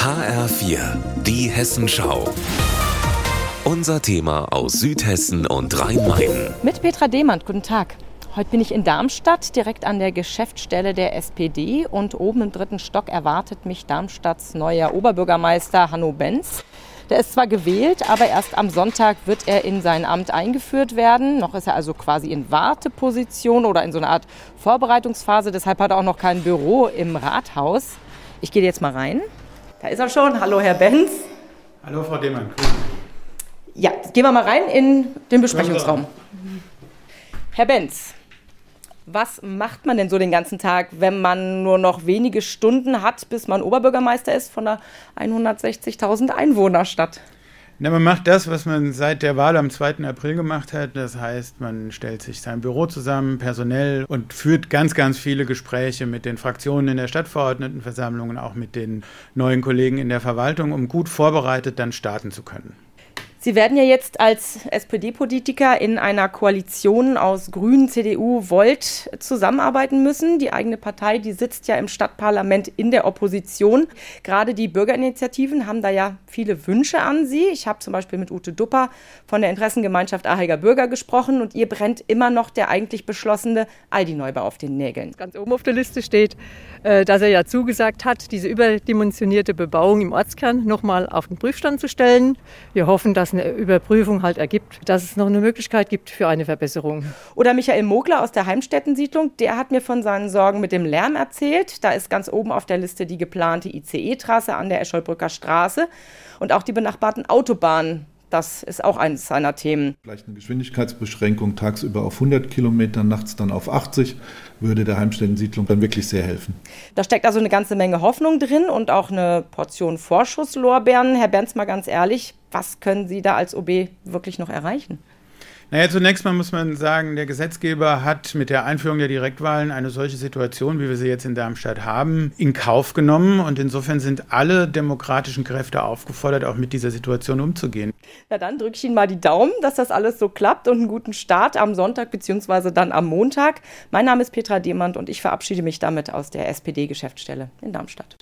HR4, die Hessenschau. Unser Thema aus Südhessen und Rhein-Main. Mit Petra Demand, guten Tag. Heute bin ich in Darmstadt, direkt an der Geschäftsstelle der SPD und oben im dritten Stock erwartet mich Darmstadts neuer Oberbürgermeister Hanno Benz. Der ist zwar gewählt, aber erst am Sonntag wird er in sein Amt eingeführt werden. Noch ist er also quasi in Warteposition oder in so einer Art Vorbereitungsphase. Deshalb hat er auch noch kein Büro im Rathaus. Ich gehe jetzt mal rein. Da ist er schon. Hallo, Herr Benz. Hallo, Frau Demann. Ja, gehen wir mal rein in den Besprechungsraum. Herr Benz, was macht man denn so den ganzen Tag, wenn man nur noch wenige Stunden hat, bis man Oberbürgermeister ist von einer 160.000 Einwohnerstadt? Na, man macht das, was man seit der Wahl am 2. April gemacht hat. Das heißt, man stellt sich sein Büro zusammen, personell und führt ganz, ganz viele Gespräche mit den Fraktionen in der Stadtverordnetenversammlung und auch mit den neuen Kollegen in der Verwaltung, um gut vorbereitet dann starten zu können. Sie werden ja jetzt als SPD-Politiker in einer Koalition aus Grünen, CDU, Volt zusammenarbeiten müssen. Die eigene Partei, die sitzt ja im Stadtparlament in der Opposition. Gerade die Bürgerinitiativen haben da ja viele Wünsche an Sie. Ich habe zum Beispiel mit Ute Dupper von der Interessengemeinschaft Aheiger Bürger gesprochen und ihr brennt immer noch der eigentlich beschlossene Aldi-Neubau auf den Nägeln. Ganz oben auf der Liste steht, äh, dass er ja zugesagt hat, diese überdimensionierte Bebauung im Ortskern nochmal auf den Prüfstand zu stellen. Wir hoffen, dass eine Überprüfung halt ergibt, dass es noch eine Möglichkeit gibt für eine Verbesserung. Oder Michael Mogler aus der Heimstättensiedlung, der hat mir von seinen Sorgen mit dem Lärm erzählt. Da ist ganz oben auf der Liste die geplante ICE-Trasse an der Escholbrücker Straße und auch die benachbarten Autobahnen das ist auch eines seiner Themen. Vielleicht eine Geschwindigkeitsbeschränkung tagsüber auf 100 Kilometer, nachts dann auf 80, würde der Heimstellensiedlung dann wirklich sehr helfen. Da steckt also eine ganze Menge Hoffnung drin und auch eine Portion Vorschusslorbeeren. Herr Benz, mal ganz ehrlich, was können Sie da als OB wirklich noch erreichen? Naja, zunächst mal muss man sagen, der Gesetzgeber hat mit der Einführung der Direktwahlen eine solche Situation, wie wir sie jetzt in Darmstadt haben, in Kauf genommen. Und insofern sind alle demokratischen Kräfte aufgefordert, auch mit dieser Situation umzugehen. Na dann drücke ich Ihnen mal die Daumen, dass das alles so klappt und einen guten Start am Sonntag bzw. dann am Montag. Mein Name ist Petra Demand und ich verabschiede mich damit aus der SPD-Geschäftsstelle in Darmstadt.